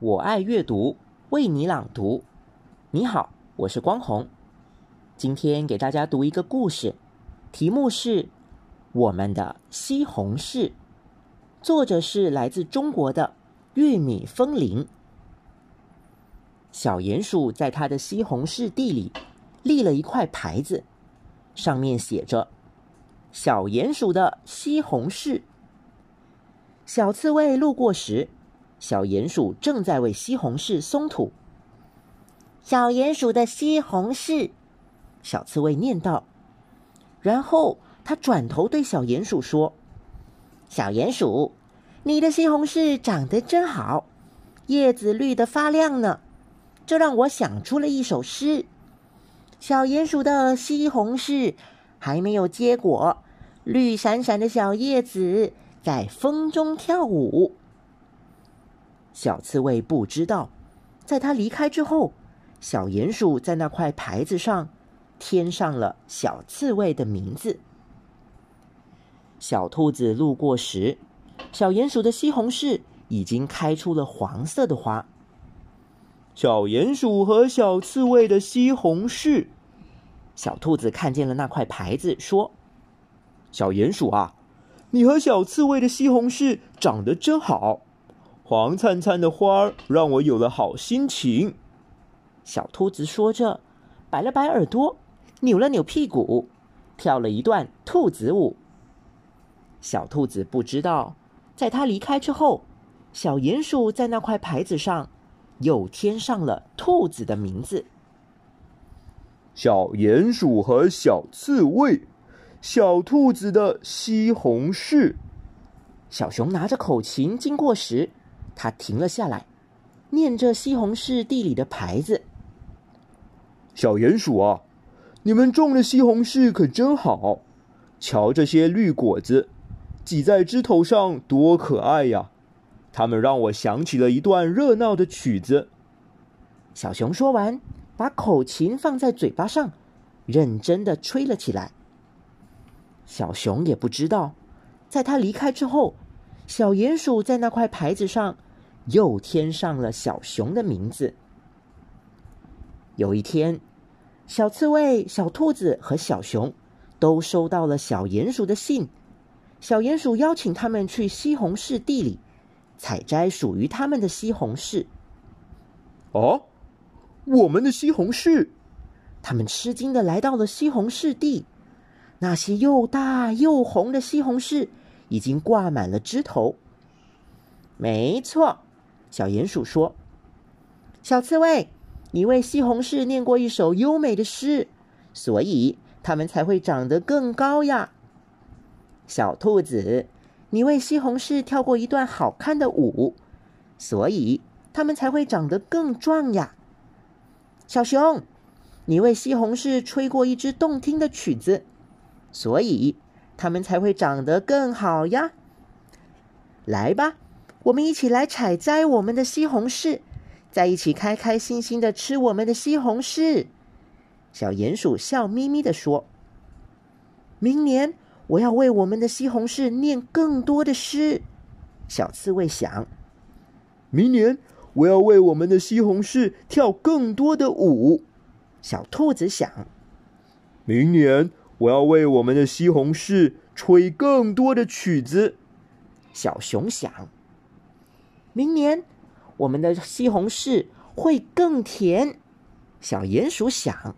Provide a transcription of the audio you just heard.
我爱阅读，为你朗读。你好，我是光红。今天给大家读一个故事，题目是《我们的西红柿》，作者是来自中国的玉米风铃。小鼹鼠在它的西红柿地里立了一块牌子，上面写着“小鼹鼠的西红柿”。小刺猬路过时。小鼹鼠正在为西红柿松土。小鼹鼠的西红柿，小刺猬念道。然后他转头对小鼹鼠说：“小鼹鼠，你的西红柿长得真好，叶子绿的发亮呢。这让我想出了一首诗：小鼹鼠的西红柿还没有结果，绿闪闪的小叶子在风中跳舞。”小刺猬不知道，在他离开之后，小鼹鼠在那块牌子上添上了小刺猬的名字。小兔子路过时，小鼹鼠的西红柿已经开出了黄色的花。小鼹鼠和小刺猬的西红柿，小兔子看见了那块牌子，说：“小鼹鼠啊，你和小刺猬的西红柿长得真好。”黄灿灿的花儿让我有了好心情。小兔子说着，摆了摆耳朵，扭了扭屁股，跳了一段兔子舞。小兔子不知道，在它离开之后，小鼹鼠在那块牌子上又添上了兔子的名字。小鼹鼠和小刺猬，小兔子的西红柿。小熊拿着口琴经过时。他停了下来，念着西红柿地里的牌子。小鼹鼠啊，你们种的西红柿可真好！瞧这些绿果子，挤在枝头上，多可爱呀！它们让我想起了一段热闹的曲子。小熊说完，把口琴放在嘴巴上，认真的吹了起来。小熊也不知道，在他离开之后，小鼹鼠在那块牌子上。又添上了小熊的名字。有一天，小刺猬、小兔子和小熊都收到了小鼹鼠的信。小鼹鼠邀请他们去西红柿地里采摘属于他们的西红柿。哦，我们的西红柿！他们吃惊的来到了西红柿地，那些又大又红的西红柿已经挂满了枝头。没错。小鼹鼠说：“小刺猬，你为西红柿念过一首优美的诗，所以它们才会长得更高呀。”小兔子，你为西红柿跳过一段好看的舞，所以它们才会长得更壮呀。小熊，你为西红柿吹过一支动听的曲子，所以它们才会长得更好呀。来吧。我们一起来采摘我们的西红柿，在一起开开心心的吃我们的西红柿。小鼹鼠笑眯眯的说：“明年我要为我们的西红柿念更多的诗。”小刺猬想：“明年我要为我们的西红柿跳更多的舞。”小兔子想：“明年我要为我们的西红柿吹更多的曲子。”小熊想。明年，我们的西红柿会更甜。小鼹鼠想：